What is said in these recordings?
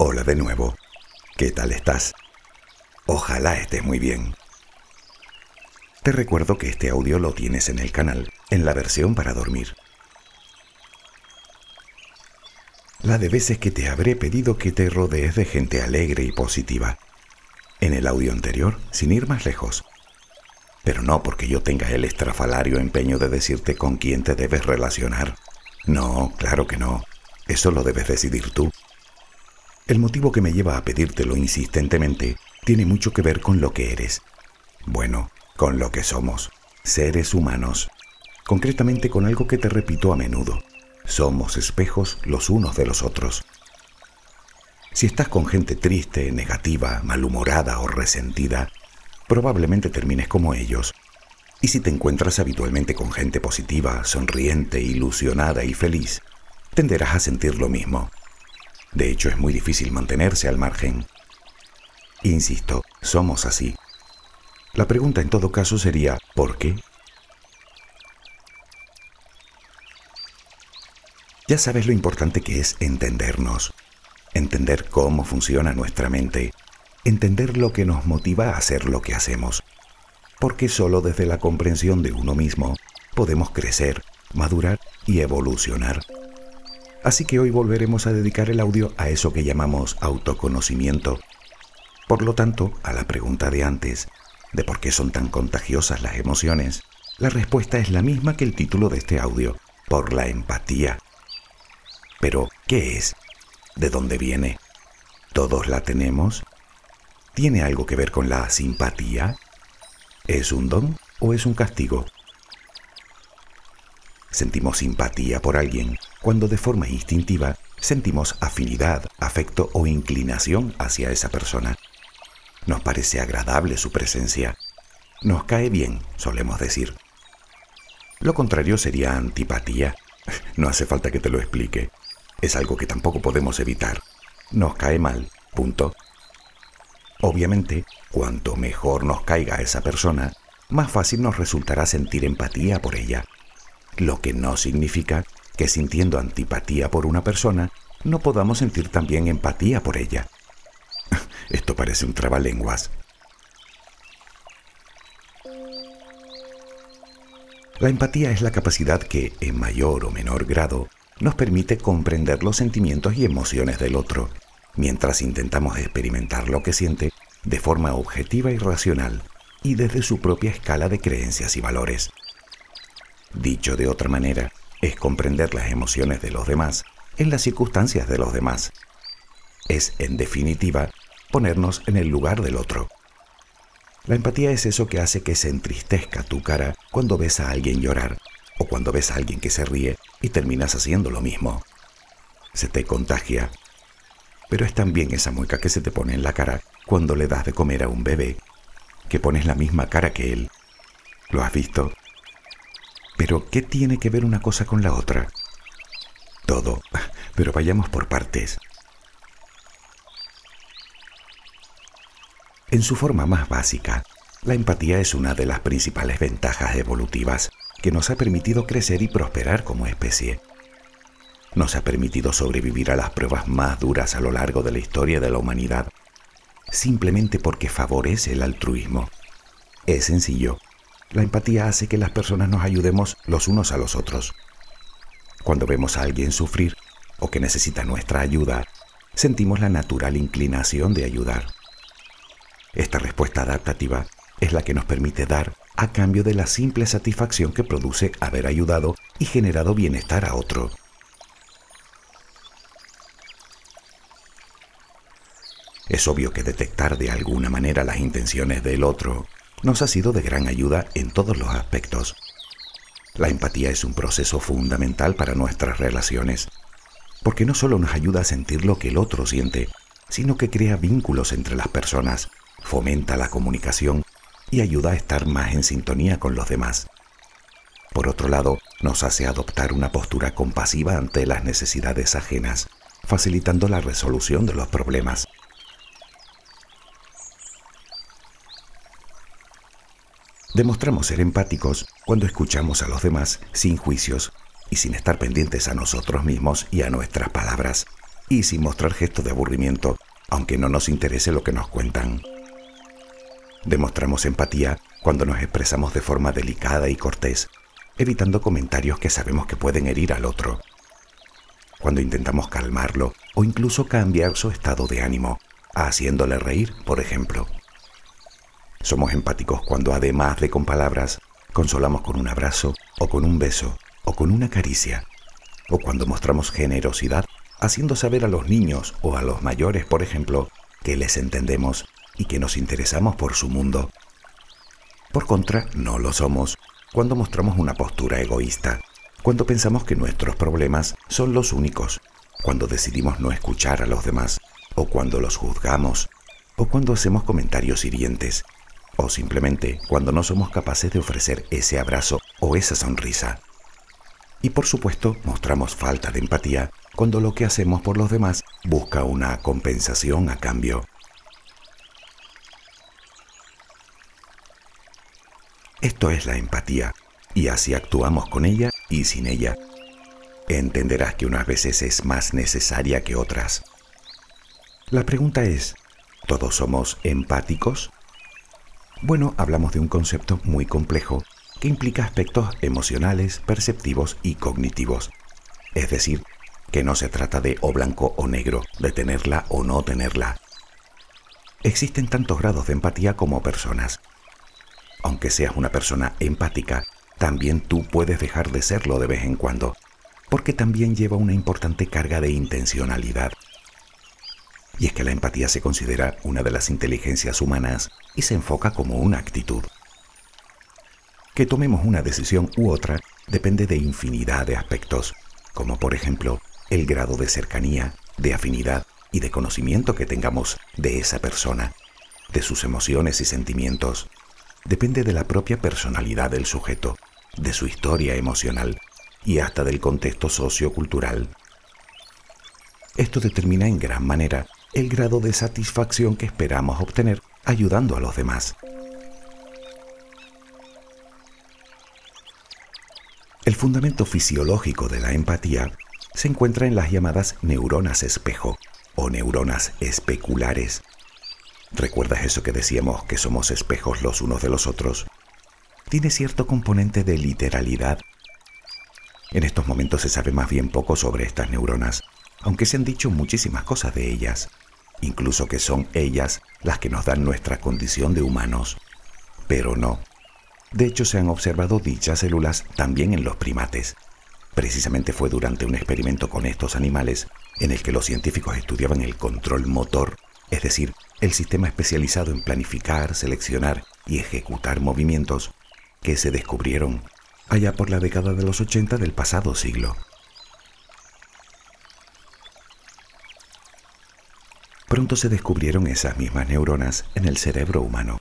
Hola de nuevo. ¿Qué tal estás? Ojalá estés muy bien. Te recuerdo que este audio lo tienes en el canal, en la versión para dormir. La de veces que te habré pedido que te rodees de gente alegre y positiva. En el audio anterior, sin ir más lejos. Pero no porque yo tenga el estrafalario empeño de decirte con quién te debes relacionar. No, claro que no. Eso lo debes decidir tú. El motivo que me lleva a pedírtelo insistentemente tiene mucho que ver con lo que eres. Bueno, con lo que somos, seres humanos. Concretamente con algo que te repito a menudo. Somos espejos los unos de los otros. Si estás con gente triste, negativa, malhumorada o resentida, probablemente termines como ellos. Y si te encuentras habitualmente con gente positiva, sonriente, ilusionada y feliz, tenderás a sentir lo mismo. De hecho, es muy difícil mantenerse al margen. Insisto, somos así. La pregunta en todo caso sería, ¿por qué? Ya sabes lo importante que es entendernos, entender cómo funciona nuestra mente, entender lo que nos motiva a hacer lo que hacemos, porque solo desde la comprensión de uno mismo podemos crecer, madurar y evolucionar. Así que hoy volveremos a dedicar el audio a eso que llamamos autoconocimiento. Por lo tanto, a la pregunta de antes, de por qué son tan contagiosas las emociones, la respuesta es la misma que el título de este audio, por la empatía. Pero, ¿qué es? ¿De dónde viene? ¿Todos la tenemos? ¿Tiene algo que ver con la simpatía? ¿Es un don o es un castigo? Sentimos simpatía por alguien cuando de forma instintiva sentimos afinidad, afecto o inclinación hacia esa persona. Nos parece agradable su presencia. Nos cae bien, solemos decir. Lo contrario sería antipatía. No hace falta que te lo explique. Es algo que tampoco podemos evitar. Nos cae mal, punto. Obviamente, cuanto mejor nos caiga esa persona, más fácil nos resultará sentir empatía por ella lo que no significa que sintiendo antipatía por una persona no podamos sentir también empatía por ella. Esto parece un trabalenguas. La empatía es la capacidad que, en mayor o menor grado, nos permite comprender los sentimientos y emociones del otro, mientras intentamos experimentar lo que siente de forma objetiva y racional y desde su propia escala de creencias y valores. Dicho de otra manera, es comprender las emociones de los demás en las circunstancias de los demás. Es, en definitiva, ponernos en el lugar del otro. La empatía es eso que hace que se entristezca tu cara cuando ves a alguien llorar o cuando ves a alguien que se ríe y terminas haciendo lo mismo. Se te contagia. Pero es también esa mueca que se te pone en la cara cuando le das de comer a un bebé, que pones la misma cara que él. ¿Lo has visto? Pero, ¿qué tiene que ver una cosa con la otra? Todo, pero vayamos por partes. En su forma más básica, la empatía es una de las principales ventajas evolutivas que nos ha permitido crecer y prosperar como especie. Nos ha permitido sobrevivir a las pruebas más duras a lo largo de la historia de la humanidad, simplemente porque favorece el altruismo. Es sencillo, la empatía hace que las personas nos ayudemos los unos a los otros. Cuando vemos a alguien sufrir o que necesita nuestra ayuda, sentimos la natural inclinación de ayudar. Esta respuesta adaptativa es la que nos permite dar a cambio de la simple satisfacción que produce haber ayudado y generado bienestar a otro. Es obvio que detectar de alguna manera las intenciones del otro nos ha sido de gran ayuda en todos los aspectos. La empatía es un proceso fundamental para nuestras relaciones, porque no solo nos ayuda a sentir lo que el otro siente, sino que crea vínculos entre las personas, fomenta la comunicación y ayuda a estar más en sintonía con los demás. Por otro lado, nos hace adoptar una postura compasiva ante las necesidades ajenas, facilitando la resolución de los problemas. Demostramos ser empáticos cuando escuchamos a los demás sin juicios y sin estar pendientes a nosotros mismos y a nuestras palabras. y sin mostrar gestos de aburrimiento, aunque no nos interese lo que nos cuentan. Demostramos empatía cuando nos expresamos de forma delicada y cortés, evitando comentarios que sabemos que pueden herir al otro. Cuando intentamos calmarlo o incluso cambiar su estado de ánimo, haciéndole reír, por ejemplo. Somos empáticos cuando además de con palabras, consolamos con un abrazo o con un beso o con una caricia, o cuando mostramos generosidad haciendo saber a los niños o a los mayores, por ejemplo, que les entendemos y que nos interesamos por su mundo. Por contra, no lo somos cuando mostramos una postura egoísta, cuando pensamos que nuestros problemas son los únicos, cuando decidimos no escuchar a los demás, o cuando los juzgamos, o cuando hacemos comentarios hirientes, o simplemente cuando no somos capaces de ofrecer ese abrazo o esa sonrisa. Y por supuesto, mostramos falta de empatía cuando lo que hacemos por los demás busca una compensación a cambio. Esto es la empatía, y así actuamos con ella y sin ella. Entenderás que unas veces es más necesaria que otras. La pregunta es, ¿todos somos empáticos? Bueno, hablamos de un concepto muy complejo que implica aspectos emocionales, perceptivos y cognitivos. Es decir, que no se trata de o blanco o negro, de tenerla o no tenerla. Existen tantos grados de empatía como personas. Aunque seas una persona empática, también tú puedes dejar de serlo de vez en cuando, porque también lleva una importante carga de intencionalidad. Y es que la empatía se considera una de las inteligencias humanas y se enfoca como una actitud. Que tomemos una decisión u otra depende de infinidad de aspectos, como por ejemplo el grado de cercanía, de afinidad y de conocimiento que tengamos de esa persona, de sus emociones y sentimientos. Depende de la propia personalidad del sujeto, de su historia emocional y hasta del contexto sociocultural. Esto determina en gran manera el grado de satisfacción que esperamos obtener ayudando a los demás. El fundamento fisiológico de la empatía se encuentra en las llamadas neuronas espejo o neuronas especulares. ¿Recuerdas eso que decíamos que somos espejos los unos de los otros? Tiene cierto componente de literalidad. En estos momentos se sabe más bien poco sobre estas neuronas, aunque se han dicho muchísimas cosas de ellas, incluso que son ellas las que nos dan nuestra condición de humanos. Pero no, de hecho, se han observado dichas células también en los primates. Precisamente fue durante un experimento con estos animales en el que los científicos estudiaban el control motor, es decir, el sistema especializado en planificar, seleccionar y ejecutar movimientos, que se descubrieron allá por la década de los 80 del pasado siglo. Pronto se descubrieron esas mismas neuronas en el cerebro humano.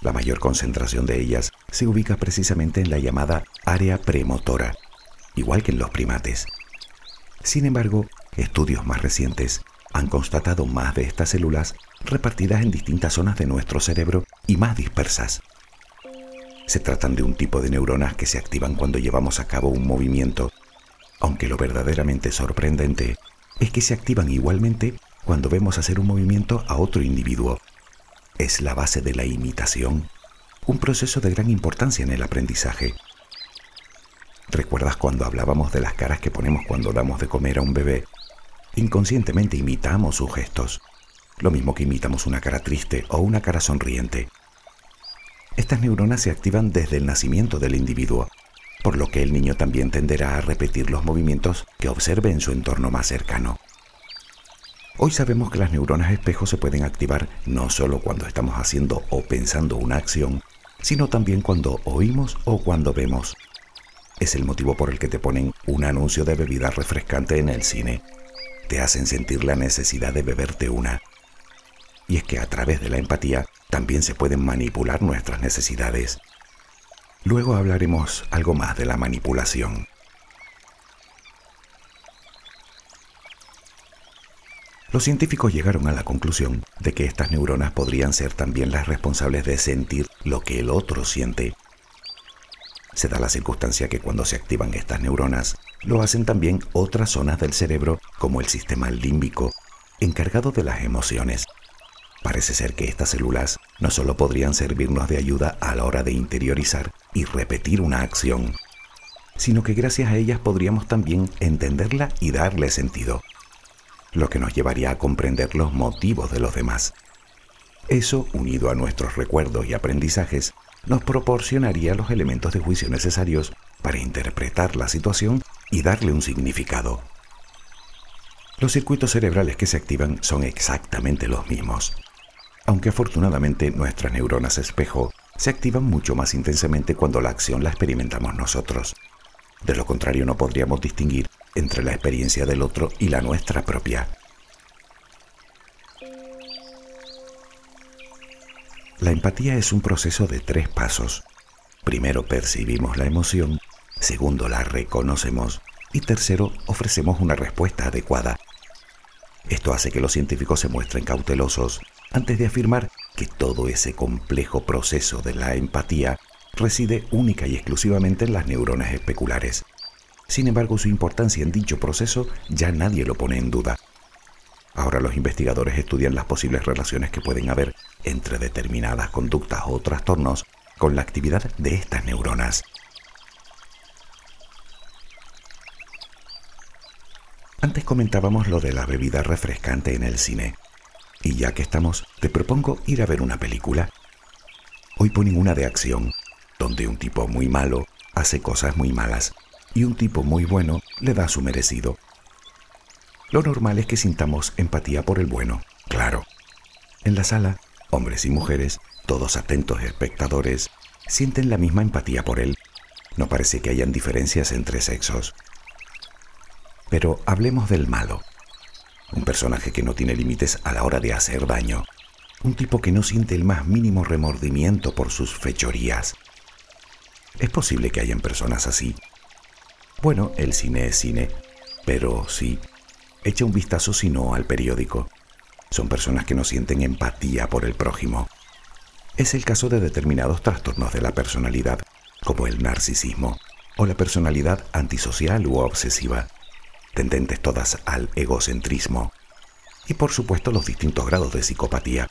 La mayor concentración de ellas se ubica precisamente en la llamada área premotora, igual que en los primates. Sin embargo, estudios más recientes han constatado más de estas células repartidas en distintas zonas de nuestro cerebro y más dispersas. Se tratan de un tipo de neuronas que se activan cuando llevamos a cabo un movimiento, aunque lo verdaderamente sorprendente es que se activan igualmente cuando vemos hacer un movimiento a otro individuo es la base de la imitación, un proceso de gran importancia en el aprendizaje. ¿Recuerdas cuando hablábamos de las caras que ponemos cuando damos de comer a un bebé? Inconscientemente imitamos sus gestos, lo mismo que imitamos una cara triste o una cara sonriente. Estas neuronas se activan desde el nacimiento del individuo, por lo que el niño también tenderá a repetir los movimientos que observe en su entorno más cercano. Hoy sabemos que las neuronas espejo se pueden activar no solo cuando estamos haciendo o pensando una acción, sino también cuando oímos o cuando vemos. Es el motivo por el que te ponen un anuncio de bebida refrescante en el cine. Te hacen sentir la necesidad de beberte una. Y es que a través de la empatía también se pueden manipular nuestras necesidades. Luego hablaremos algo más de la manipulación. Los científicos llegaron a la conclusión de que estas neuronas podrían ser también las responsables de sentir lo que el otro siente. Se da la circunstancia que cuando se activan estas neuronas, lo hacen también otras zonas del cerebro como el sistema límbico, encargado de las emociones. Parece ser que estas células no solo podrían servirnos de ayuda a la hora de interiorizar y repetir una acción, sino que gracias a ellas podríamos también entenderla y darle sentido, lo que nos llevaría a comprender los motivos de los demás. Eso, unido a nuestros recuerdos y aprendizajes, nos proporcionaría los elementos de juicio necesarios para interpretar la situación y darle un significado. Los circuitos cerebrales que se activan son exactamente los mismos, aunque afortunadamente nuestras neuronas espejo se activan mucho más intensamente cuando la acción la experimentamos nosotros. De lo contrario no podríamos distinguir entre la experiencia del otro y la nuestra propia. La empatía es un proceso de tres pasos. Primero percibimos la emoción, segundo la reconocemos y tercero ofrecemos una respuesta adecuada. Esto hace que los científicos se muestren cautelosos antes de afirmar que todo ese complejo proceso de la empatía reside única y exclusivamente en las neuronas especulares. Sin embargo, su importancia en dicho proceso ya nadie lo pone en duda. Ahora los investigadores estudian las posibles relaciones que pueden haber entre determinadas conductas o trastornos con la actividad de estas neuronas. Antes comentábamos lo de la bebida refrescante en el cine. Y ya que estamos, te propongo ir a ver una película. Hoy ponen una de acción, donde un tipo muy malo hace cosas muy malas y un tipo muy bueno le da su merecido. Lo normal es que sintamos empatía por el bueno, claro. En la sala, hombres y mujeres, todos atentos espectadores, sienten la misma empatía por él. No parece que hayan diferencias entre sexos. Pero hablemos del malo. Un personaje que no tiene límites a la hora de hacer daño. Un tipo que no siente el más mínimo remordimiento por sus fechorías. ¿Es posible que hayan personas así? Bueno, el cine es cine, pero sí, echa un vistazo si no al periódico. Son personas que no sienten empatía por el prójimo. Es el caso de determinados trastornos de la personalidad, como el narcisismo o la personalidad antisocial u obsesiva tendentes todas al egocentrismo, y por supuesto los distintos grados de psicopatía,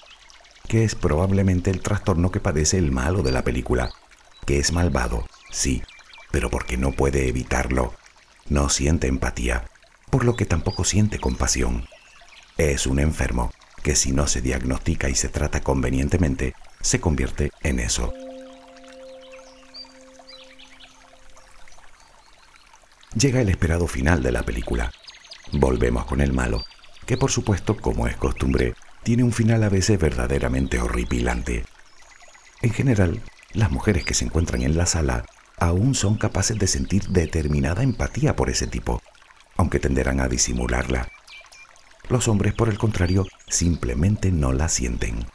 que es probablemente el trastorno que padece el malo de la película, que es malvado, sí, pero porque no puede evitarlo. No siente empatía, por lo que tampoco siente compasión. Es un enfermo que si no se diagnostica y se trata convenientemente, se convierte en eso. llega el esperado final de la película. Volvemos con el malo, que por supuesto, como es costumbre, tiene un final a veces verdaderamente horripilante. En general, las mujeres que se encuentran en la sala aún son capaces de sentir determinada empatía por ese tipo, aunque tenderán a disimularla. Los hombres, por el contrario, simplemente no la sienten.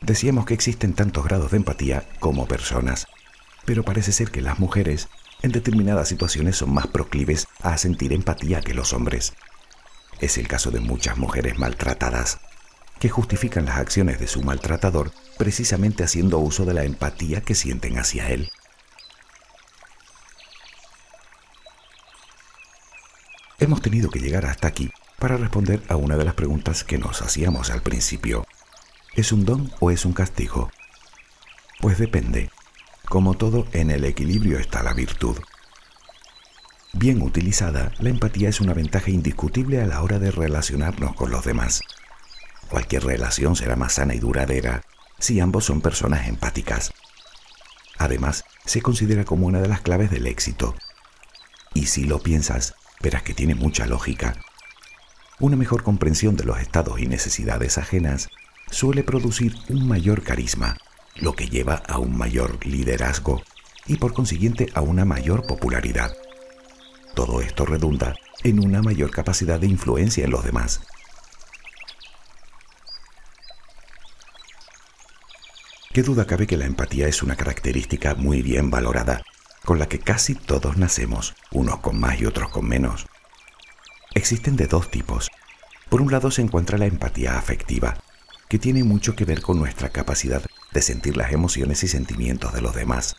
Decíamos que existen tantos grados de empatía como personas, pero parece ser que las mujeres en determinadas situaciones son más proclives a sentir empatía que los hombres. Es el caso de muchas mujeres maltratadas, que justifican las acciones de su maltratador precisamente haciendo uso de la empatía que sienten hacia él. Hemos tenido que llegar hasta aquí para responder a una de las preguntas que nos hacíamos al principio. ¿Es un don o es un castigo? Pues depende. Como todo, en el equilibrio está la virtud. Bien utilizada, la empatía es una ventaja indiscutible a la hora de relacionarnos con los demás. Cualquier relación será más sana y duradera si ambos son personas empáticas. Además, se considera como una de las claves del éxito. Y si lo piensas, verás que tiene mucha lógica. Una mejor comprensión de los estados y necesidades ajenas suele producir un mayor carisma lo que lleva a un mayor liderazgo y por consiguiente a una mayor popularidad. Todo esto redunda en una mayor capacidad de influencia en los demás. Qué duda cabe que la empatía es una característica muy bien valorada, con la que casi todos nacemos, unos con más y otros con menos. Existen de dos tipos. Por un lado se encuentra la empatía afectiva, que tiene mucho que ver con nuestra capacidad de sentir las emociones y sentimientos de los demás.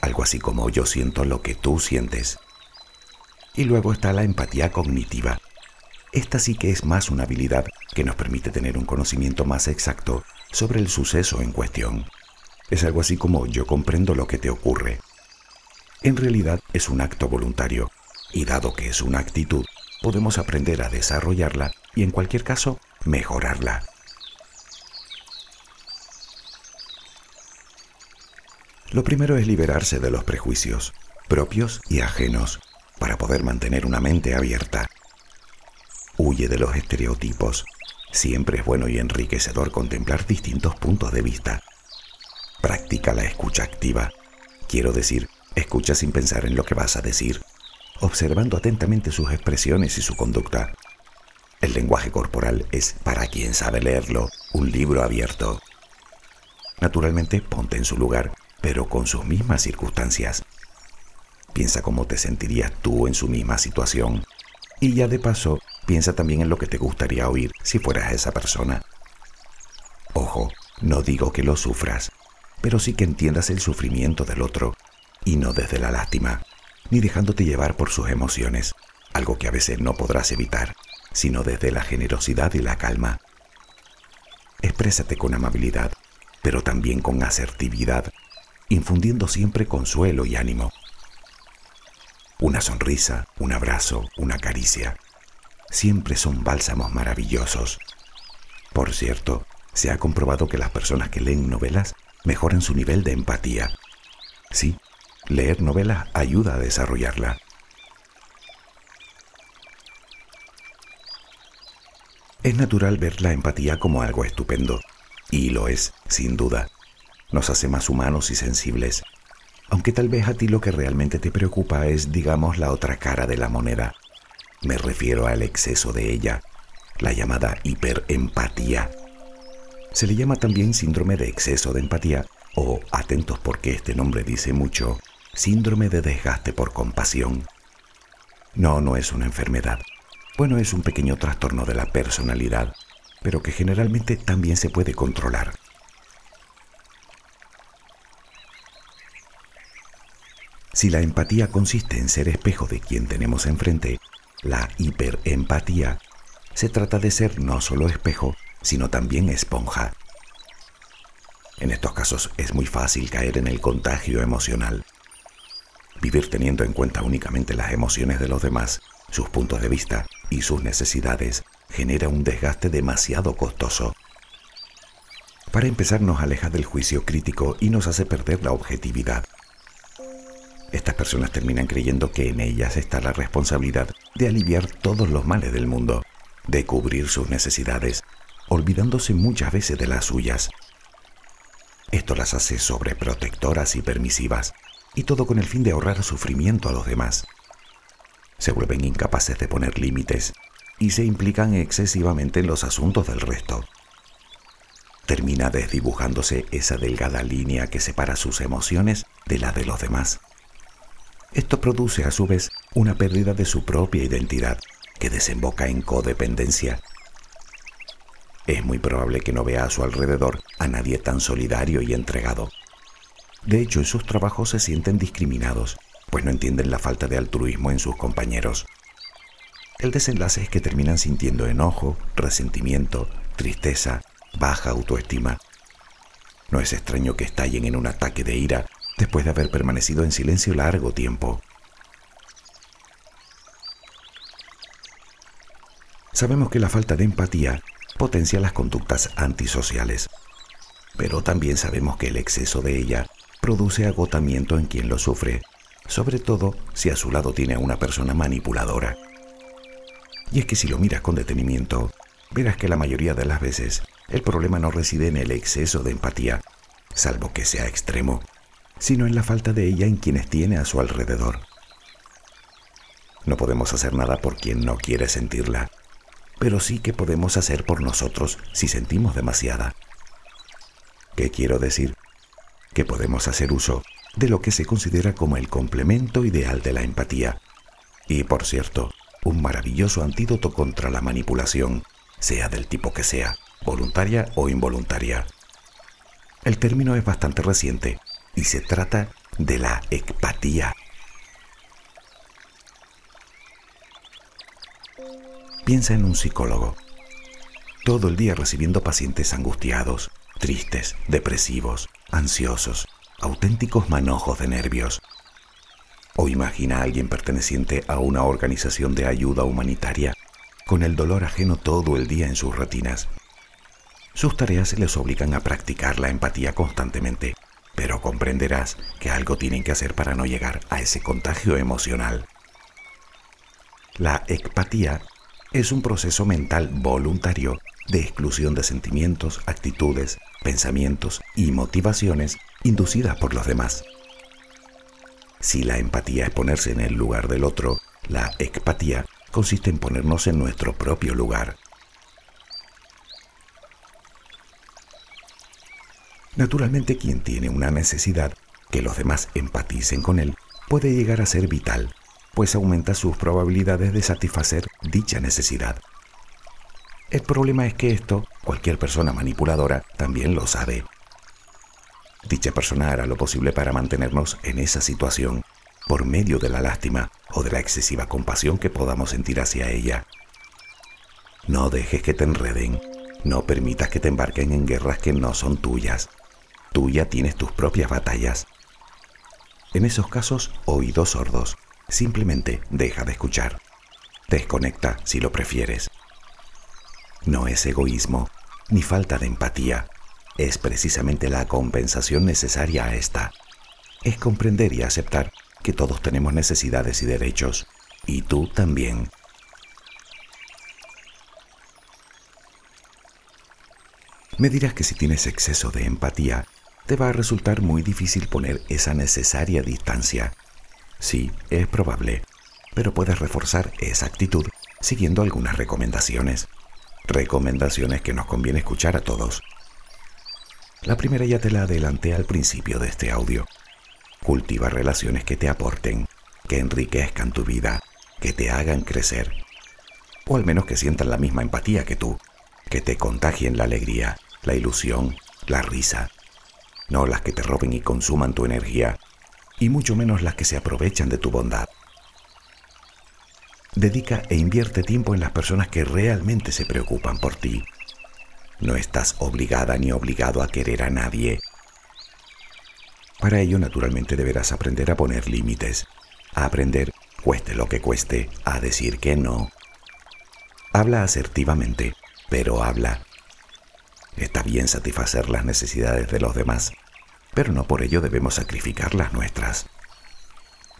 algo así como yo siento lo que tú sientes. Y luego está la empatía cognitiva. Esta sí que es más una habilidad que nos permite tener un conocimiento más exacto sobre el suceso en cuestión. Es algo así como yo comprendo lo que te ocurre. En realidad es un acto voluntario, y dado que es una actitud, podemos aprender a desarrollarla y en cualquier caso mejorarla. Lo primero es liberarse de los prejuicios, propios y ajenos, para poder mantener una mente abierta. Huye de los estereotipos. Siempre es bueno y enriquecedor contemplar distintos puntos de vista. Practica la escucha activa. Quiero decir, escucha sin pensar en lo que vas a decir, observando atentamente sus expresiones y su conducta. El lenguaje corporal es, para quien sabe leerlo, un libro abierto. Naturalmente, ponte en su lugar pero con sus mismas circunstancias. Piensa cómo te sentirías tú en su misma situación. Y ya de paso, piensa también en lo que te gustaría oír si fueras esa persona. Ojo, no digo que lo sufras, pero sí que entiendas el sufrimiento del otro, y no desde la lástima, ni dejándote llevar por sus emociones, algo que a veces no podrás evitar, sino desde la generosidad y la calma. Exprésate con amabilidad, pero también con asertividad infundiendo siempre consuelo y ánimo. Una sonrisa, un abrazo, una caricia, siempre son bálsamos maravillosos. Por cierto, se ha comprobado que las personas que leen novelas mejoran su nivel de empatía. Sí, leer novelas ayuda a desarrollarla. Es natural ver la empatía como algo estupendo, y lo es, sin duda nos hace más humanos y sensibles, aunque tal vez a ti lo que realmente te preocupa es, digamos, la otra cara de la moneda. Me refiero al exceso de ella, la llamada hiperempatía. Se le llama también síndrome de exceso de empatía o, atentos porque este nombre dice mucho, síndrome de desgaste por compasión. No, no es una enfermedad. Bueno, es un pequeño trastorno de la personalidad, pero que generalmente también se puede controlar. Si la empatía consiste en ser espejo de quien tenemos enfrente, la hiperempatía se trata de ser no solo espejo, sino también esponja. En estos casos es muy fácil caer en el contagio emocional. Vivir teniendo en cuenta únicamente las emociones de los demás, sus puntos de vista y sus necesidades genera un desgaste demasiado costoso. Para empezar nos aleja del juicio crítico y nos hace perder la objetividad. Estas personas terminan creyendo que en ellas está la responsabilidad de aliviar todos los males del mundo, de cubrir sus necesidades, olvidándose muchas veces de las suyas. Esto las hace sobreprotectoras y permisivas, y todo con el fin de ahorrar sufrimiento a los demás. Se vuelven incapaces de poner límites y se implican excesivamente en los asuntos del resto. Termina desdibujándose esa delgada línea que separa sus emociones de la de los demás. Esto produce a su vez una pérdida de su propia identidad que desemboca en codependencia. Es muy probable que no vea a su alrededor a nadie tan solidario y entregado. De hecho, en sus trabajos se sienten discriminados, pues no entienden la falta de altruismo en sus compañeros. El desenlace es que terminan sintiendo enojo, resentimiento, tristeza, baja autoestima. No es extraño que estallen en un ataque de ira después de haber permanecido en silencio largo tiempo. Sabemos que la falta de empatía potencia las conductas antisociales, pero también sabemos que el exceso de ella produce agotamiento en quien lo sufre, sobre todo si a su lado tiene a una persona manipuladora. Y es que si lo miras con detenimiento, verás que la mayoría de las veces el problema no reside en el exceso de empatía, salvo que sea extremo, sino en la falta de ella en quienes tiene a su alrededor. No podemos hacer nada por quien no quiere sentirla, pero sí que podemos hacer por nosotros si sentimos demasiada. ¿Qué quiero decir? Que podemos hacer uso de lo que se considera como el complemento ideal de la empatía. Y por cierto, un maravilloso antídoto contra la manipulación, sea del tipo que sea, voluntaria o involuntaria. El término es bastante reciente y se trata de la empatía. Piensa en un psicólogo, todo el día recibiendo pacientes angustiados, tristes, depresivos, ansiosos, auténticos manojos de nervios. O imagina a alguien perteneciente a una organización de ayuda humanitaria, con el dolor ajeno todo el día en sus retinas. Sus tareas les obligan a practicar la empatía constantemente, pero comprenderás que algo tienen que hacer para no llegar a ese contagio emocional. La empatía es un proceso mental voluntario de exclusión de sentimientos, actitudes, pensamientos y motivaciones inducidas por los demás. Si la empatía es ponerse en el lugar del otro, la empatía consiste en ponernos en nuestro propio lugar. Naturalmente quien tiene una necesidad que los demás empaticen con él puede llegar a ser vital, pues aumenta sus probabilidades de satisfacer dicha necesidad. El problema es que esto cualquier persona manipuladora también lo sabe. Dicha persona hará lo posible para mantenernos en esa situación por medio de la lástima o de la excesiva compasión que podamos sentir hacia ella. No dejes que te enreden, no permitas que te embarquen en guerras que no son tuyas. Tú ya tienes tus propias batallas. En esos casos, oídos sordos. Simplemente deja de escuchar. Desconecta si lo prefieres. No es egoísmo, ni falta de empatía. Es precisamente la compensación necesaria a esta. Es comprender y aceptar que todos tenemos necesidades y derechos, y tú también. Me dirás que si tienes exceso de empatía, te va a resultar muy difícil poner esa necesaria distancia. Sí, es probable, pero puedes reforzar esa actitud siguiendo algunas recomendaciones recomendaciones que nos conviene escuchar a todos. La primera ya te la adelanté al principio de este audio. Cultiva relaciones que te aporten, que enriquezcan tu vida, que te hagan crecer. O al menos que sientan la misma empatía que tú, que te contagien la alegría, la ilusión, la risa. No las que te roben y consuman tu energía, y mucho menos las que se aprovechan de tu bondad. Dedica e invierte tiempo en las personas que realmente se preocupan por ti. No estás obligada ni obligado a querer a nadie. Para ello, naturalmente, deberás aprender a poner límites, a aprender, cueste lo que cueste, a decir que no. Habla asertivamente, pero habla. Está bien satisfacer las necesidades de los demás, pero no por ello debemos sacrificar las nuestras.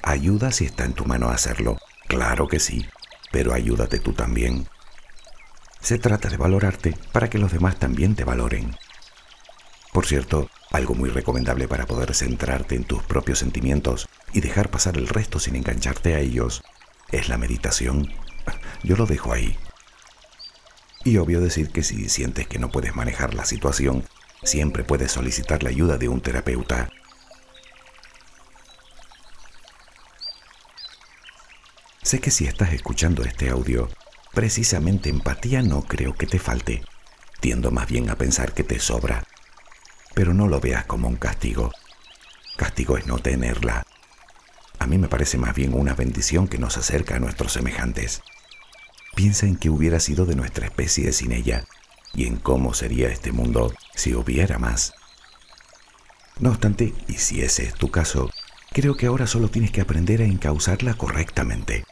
Ayuda si está en tu mano hacerlo, Claro que sí, pero ayúdate tú también. Se trata de valorarte para que los demás también te valoren. Por cierto, algo muy recomendable para poder centrarte en tus propios sentimientos y dejar pasar el resto sin engancharte a ellos es la meditación. Yo lo dejo ahí. Y obvio decir que si sientes que no puedes manejar la situación, siempre puedes solicitar la ayuda de un terapeuta Sé que si estás escuchando este audio, precisamente empatía no creo que te falte. Tiendo más bien a pensar que te sobra. Pero no lo veas como un castigo. Castigo es no tenerla. A mí me parece más bien una bendición que nos acerca a nuestros semejantes. Piensa en qué hubiera sido de nuestra especie sin ella y en cómo sería este mundo si hubiera más. No obstante, y si ese es tu caso, creo que ahora solo tienes que aprender a encauzarla correctamente.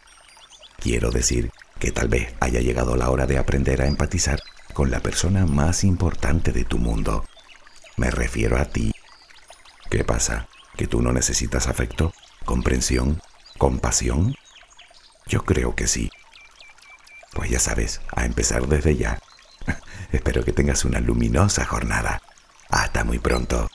Quiero decir que tal vez haya llegado la hora de aprender a empatizar con la persona más importante de tu mundo. Me refiero a ti. ¿Qué pasa? ¿Que tú no necesitas afecto, comprensión, compasión? Yo creo que sí. Pues ya sabes, a empezar desde ya. Espero que tengas una luminosa jornada. Hasta muy pronto.